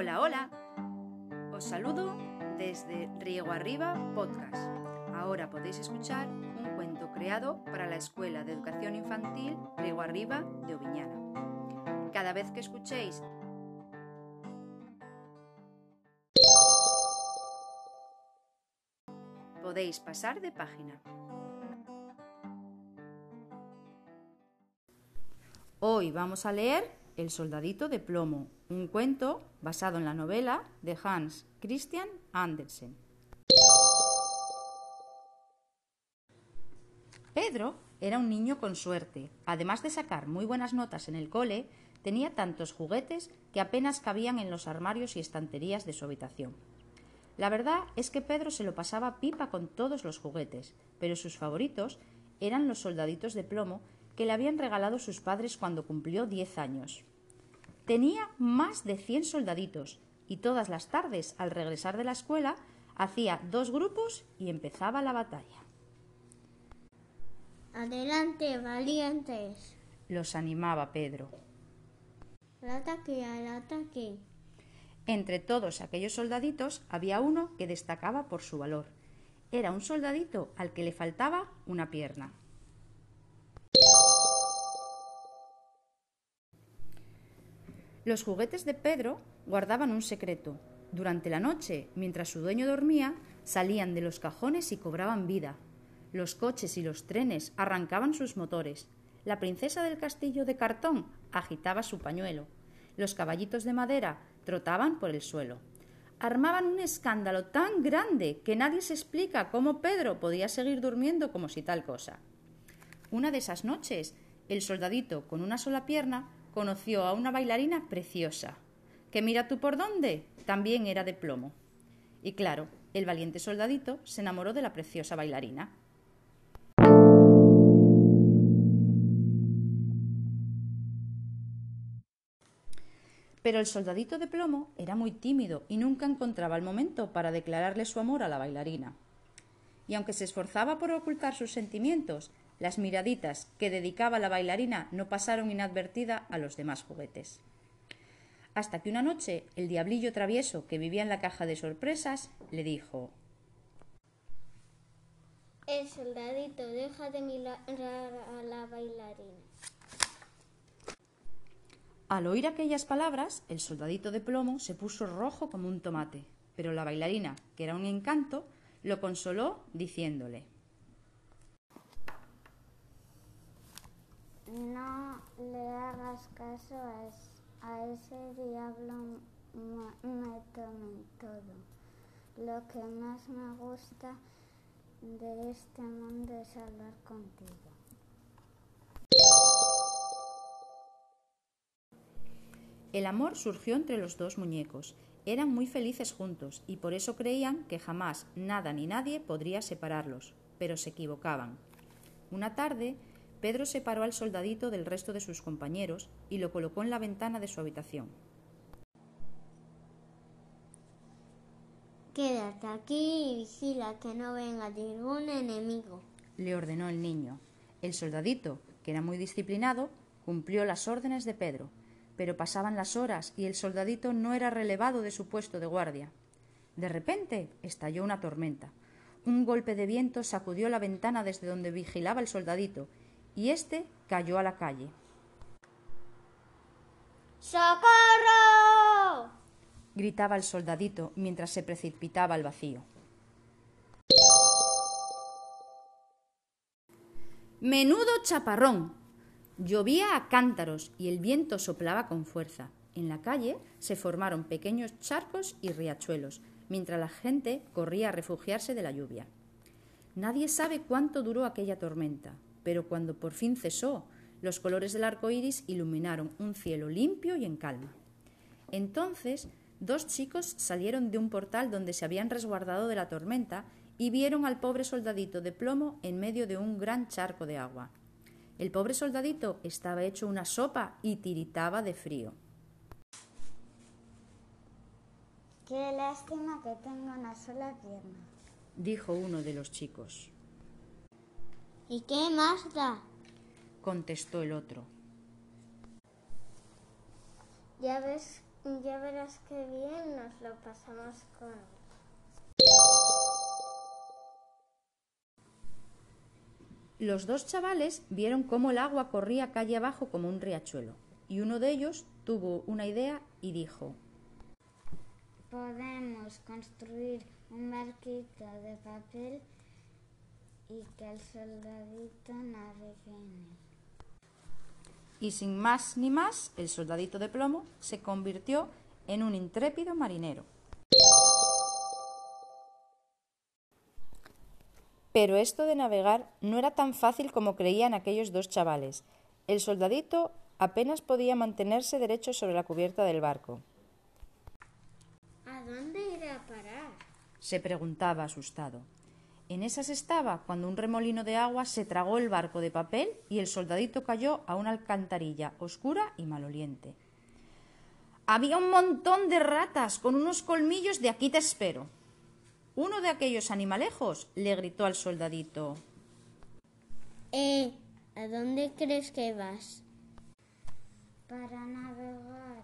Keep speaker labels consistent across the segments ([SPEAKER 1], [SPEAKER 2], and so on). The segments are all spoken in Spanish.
[SPEAKER 1] Hola, hola. Os saludo desde Riego Arriba Podcast. Ahora podéis escuchar un cuento creado para la Escuela de Educación Infantil Riego Arriba de Oviñana. Cada vez que escuchéis podéis pasar de página. Hoy vamos a leer El soldadito de plomo, un cuento basado en la novela de Hans Christian Andersen. Pedro era un niño con suerte. Además de sacar muy buenas notas en el cole, tenía tantos juguetes que apenas cabían en los armarios y estanterías de su habitación. La verdad es que Pedro se lo pasaba pipa con todos los juguetes, pero sus favoritos eran los soldaditos de plomo que le habían regalado sus padres cuando cumplió diez años. Tenía más de cien soldaditos y todas las tardes, al regresar de la escuela, hacía dos grupos y empezaba la batalla.
[SPEAKER 2] Adelante, valientes.
[SPEAKER 1] Los animaba Pedro.
[SPEAKER 2] Al ataque, al ataque.
[SPEAKER 1] Entre todos aquellos soldaditos había uno que destacaba por su valor. Era un soldadito al que le faltaba una pierna. Los juguetes de Pedro guardaban un secreto. Durante la noche, mientras su dueño dormía, salían de los cajones y cobraban vida. Los coches y los trenes arrancaban sus motores. La princesa del castillo de cartón agitaba su pañuelo. Los caballitos de madera trotaban por el suelo. Armaban un escándalo tan grande que nadie se explica cómo Pedro podía seguir durmiendo como si tal cosa. Una de esas noches, el soldadito con una sola pierna conoció a una bailarina preciosa, que mira tú por dónde, también era de plomo. Y claro, el valiente soldadito se enamoró de la preciosa bailarina. Pero el soldadito de plomo era muy tímido y nunca encontraba el momento para declararle su amor a la bailarina. Y aunque se esforzaba por ocultar sus sentimientos, las miraditas que dedicaba la bailarina no pasaron inadvertida a los demás juguetes. Hasta que una noche el diablillo travieso que vivía en la caja de sorpresas le dijo
[SPEAKER 2] El soldadito, deja de mirar a la bailarina.
[SPEAKER 1] Al oír aquellas palabras, el soldadito de plomo se puso rojo como un tomate, pero la bailarina, que era un encanto, lo consoló diciéndole
[SPEAKER 2] No le hagas caso a, ese diablo me todo. Lo que más me gusta de este mundo es hablar contigo.
[SPEAKER 1] El amor surgió entre los dos muñecos. Eran muy felices juntos y por eso creían que jamás nada ni nadie podría separarlos, pero se equivocaban. Una tarde, Pedro separó al soldadito del resto de sus compañeros y lo colocó en la ventana de su habitación.
[SPEAKER 2] Quédate aquí y vigila que no venga ningún enemigo,
[SPEAKER 1] le ordenó el niño. El soldadito, que era muy disciplinado, cumplió las órdenes de Pedro, pero pasaban las horas y el soldadito no era relevado de su puesto de guardia. De repente estalló una tormenta. Un golpe de viento sacudió la ventana desde donde vigilaba el soldadito y éste cayó a la calle.
[SPEAKER 2] ¡Socorro!
[SPEAKER 1] gritaba el soldadito mientras se precipitaba al vacío. Menudo chaparrón. Llovía a cántaros y el viento soplaba con fuerza. En la calle se formaron pequeños charcos y riachuelos, mientras la gente corría a refugiarse de la lluvia. Nadie sabe cuánto duró aquella tormenta, pero cuando por fin cesó, los colores del arco iris iluminaron un cielo limpio y en calma. Entonces, dos chicos salieron de un portal donde se habían resguardado de la tormenta y vieron al pobre soldadito de plomo en medio de un gran charco de agua. El pobre soldadito estaba hecho una sopa y tiritaba de frío.
[SPEAKER 2] Qué lástima que tenga una sola pierna,
[SPEAKER 1] dijo uno de los chicos.
[SPEAKER 2] ¿Y qué más da?
[SPEAKER 1] contestó el otro.
[SPEAKER 2] Ya ves Ya verás qué bien nos lo pasamos con.
[SPEAKER 1] Los dos chavales vieron cómo el agua corría calle abajo como un riachuelo, y uno de ellos tuvo una idea y dijo
[SPEAKER 2] Podemos construir un barquito de papel y que el soldadito navegue en él.
[SPEAKER 1] Y sin más ni más, el soldadito de plomo se convirtió en un intrépido marinero. Pero esto de navegar no era tan fácil como creían aquellos dos chavales. El soldadito apenas podía mantenerse derecho sobre la cubierta del barco.
[SPEAKER 2] ¿A dónde irá a parar?
[SPEAKER 1] se preguntaba asustado. En esas estaba cuando un remolino de agua se tragó el barco de papel y el soldadito cayó a una alcantarilla oscura y maloliente. Había un montón de ratas con unos colmillos de aquí te espero. Uno de aquellos animalejos le gritó al soldadito.
[SPEAKER 2] Eh, ¿a dónde crees que vas? Para navegar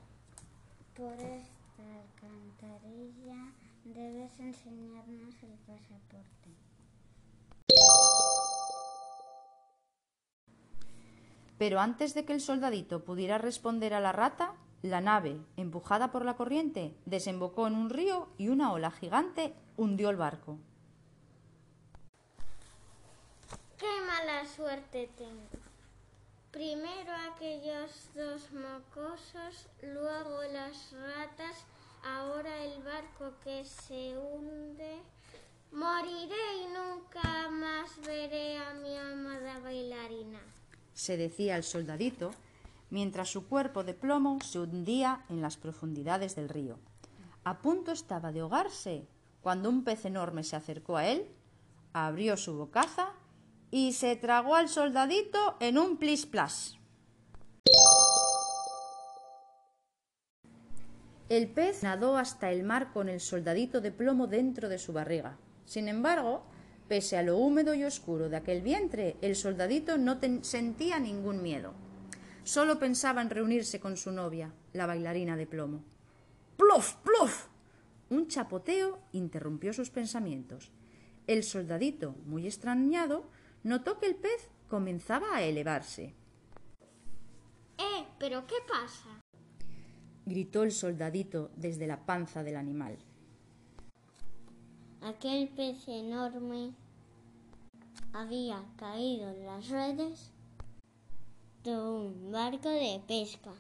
[SPEAKER 2] por esta alcantarilla debes enseñarnos el pasaporte.
[SPEAKER 1] Pero antes de que el soldadito pudiera responder a la rata, la nave, empujada por la corriente, desembocó en un río y una ola gigante hundió el barco.
[SPEAKER 2] ¡Qué mala suerte tengo! Primero aquellos dos mocosos, luego las ratas, ahora el barco que se hunde. Moriré y nunca más veré a mi amada bailarina.
[SPEAKER 1] Se decía el soldadito, mientras su cuerpo de plomo se hundía en las profundidades del río. A punto estaba de ahogarse cuando un pez enorme se acercó a él, abrió su bocaza y se tragó al soldadito en un plis-plas. El pez nadó hasta el mar con el soldadito de plomo dentro de su barriga. Sin embargo, pese a lo húmedo y oscuro de aquel vientre, el soldadito no sentía ningún miedo. Solo pensaba en reunirse con su novia, la bailarina de plomo. ¡Plof, plof! Un chapoteo interrumpió sus pensamientos. El soldadito, muy extrañado, notó que el pez comenzaba a elevarse.
[SPEAKER 2] ¡Eh! ¿Pero qué pasa?
[SPEAKER 1] Gritó el soldadito desde la panza del animal.
[SPEAKER 2] Aquel pez enorme había caído en las redes de un barco de pesca.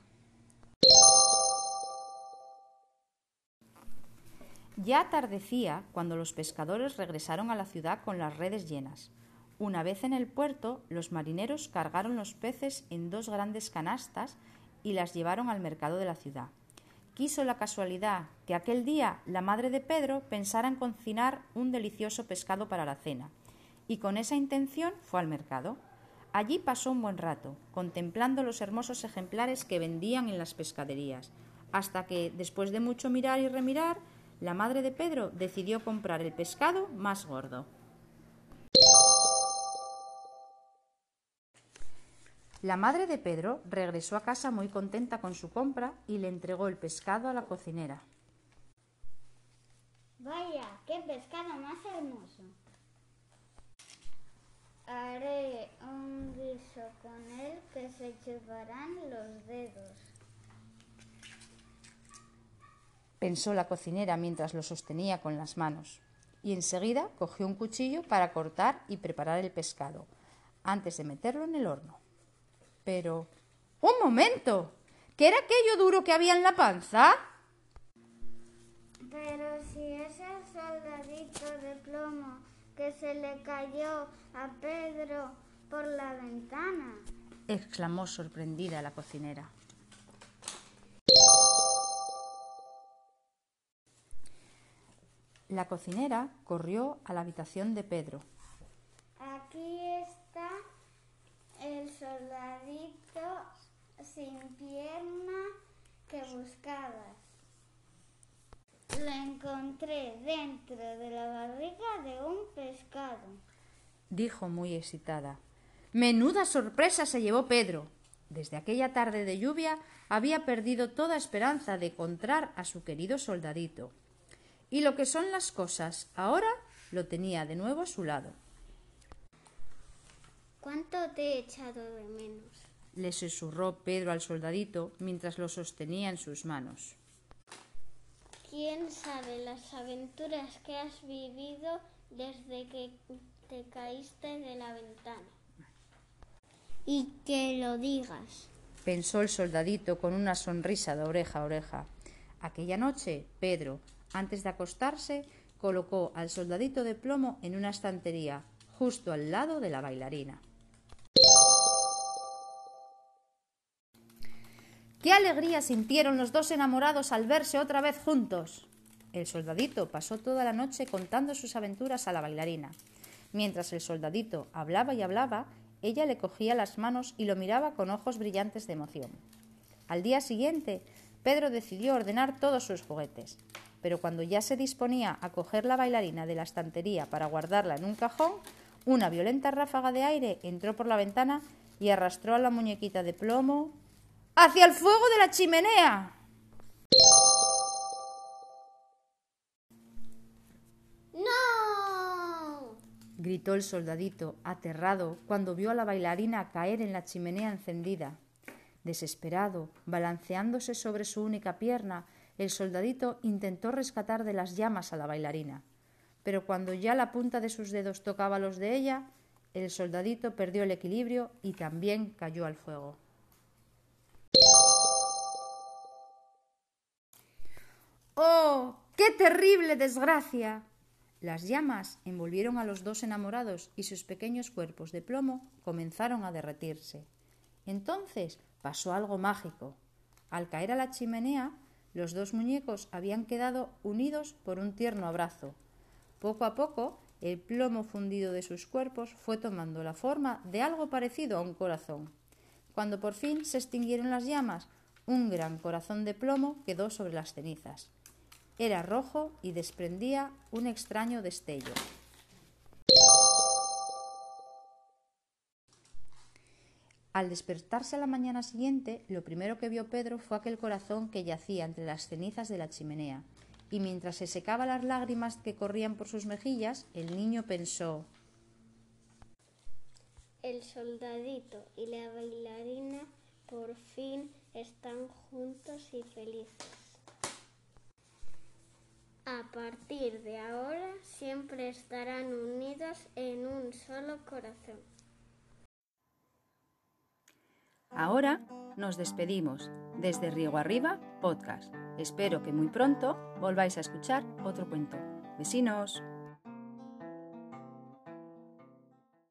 [SPEAKER 1] Ya atardecía cuando los pescadores regresaron a la ciudad con las redes llenas. Una vez en el puerto, los marineros cargaron los peces en dos grandes canastas y las llevaron al mercado de la ciudad. Quiso la casualidad que aquel día la madre de Pedro pensara en cocinar un delicioso pescado para la cena, y con esa intención fue al mercado. Allí pasó un buen rato, contemplando los hermosos ejemplares que vendían en las pescaderías, hasta que, después de mucho mirar y remirar, la madre de Pedro decidió comprar el pescado más gordo. La madre de Pedro regresó a casa muy contenta con su compra y le entregó el pescado a la cocinera.
[SPEAKER 2] Vaya, qué pescado más hermoso. Haré un guiso con él que se chuparán los dedos.
[SPEAKER 1] Pensó la cocinera mientras lo sostenía con las manos, y enseguida cogió un cuchillo para cortar y preparar el pescado, antes de meterlo en el horno. Pero... ¡Un momento! ¿Qué era aquello duro que había en la panza?
[SPEAKER 2] Pero si es el soldadito de plomo que se le cayó a Pedro por la ventana.
[SPEAKER 1] exclamó sorprendida la cocinera. La cocinera corrió a la habitación de Pedro.
[SPEAKER 2] Aquí está el soldadito sin pierna que buscabas. Lo encontré dentro de la barriga de un pescado.
[SPEAKER 1] dijo muy excitada. Menuda sorpresa se llevó Pedro. Desde aquella tarde de lluvia había perdido toda esperanza de encontrar a su querido soldadito. Y lo que son las cosas, ahora lo tenía de nuevo a su lado.
[SPEAKER 2] ¿Cuánto te he echado de menos?
[SPEAKER 1] Le susurró Pedro al soldadito mientras lo sostenía en sus manos.
[SPEAKER 2] ¿Quién sabe las aventuras que has vivido desde que te caíste de la ventana? Y que lo digas,
[SPEAKER 1] pensó el soldadito con una sonrisa de oreja a oreja. Aquella noche, Pedro, antes de acostarse, colocó al soldadito de plomo en una estantería, justo al lado de la bailarina. Qué alegría sintieron los dos enamorados al verse otra vez juntos. El soldadito pasó toda la noche contando sus aventuras a la bailarina. Mientras el soldadito hablaba y hablaba, ella le cogía las manos y lo miraba con ojos brillantes de emoción. Al día siguiente, Pedro decidió ordenar todos sus juguetes, pero cuando ya se disponía a coger la bailarina de la estantería para guardarla en un cajón, una violenta ráfaga de aire entró por la ventana y arrastró a la muñequita de plomo hacia el fuego de la chimenea.
[SPEAKER 2] ¡No!
[SPEAKER 1] gritó el soldadito, aterrado, cuando vio a la bailarina caer en la chimenea encendida. Desesperado, balanceándose sobre su única pierna, el soldadito intentó rescatar de las llamas a la bailarina. Pero cuando ya la punta de sus dedos tocaba los de ella, el soldadito perdió el equilibrio y también cayó al fuego. ¡Oh! ¡Qué terrible desgracia! Las llamas envolvieron a los dos enamorados y sus pequeños cuerpos de plomo comenzaron a derretirse. Entonces pasó algo mágico. Al caer a la chimenea, los dos muñecos habían quedado unidos por un tierno abrazo. Poco a poco, el plomo fundido de sus cuerpos fue tomando la forma de algo parecido a un corazón. Cuando por fin se extinguieron las llamas, un gran corazón de plomo quedó sobre las cenizas. Era rojo y desprendía un extraño destello. Al despertarse a la mañana siguiente, lo primero que vio Pedro fue aquel corazón que yacía entre las cenizas de la chimenea, y mientras se secaba las lágrimas que corrían por sus mejillas, el niño pensó
[SPEAKER 2] El soldadito y la bailarina por fin están juntos y felices. A partir de ahora siempre estarán unidos en un solo corazón.
[SPEAKER 1] Ahora nos despedimos desde Riego Arriba Podcast. Espero que muy pronto volváis a escuchar otro cuento. Vecinos.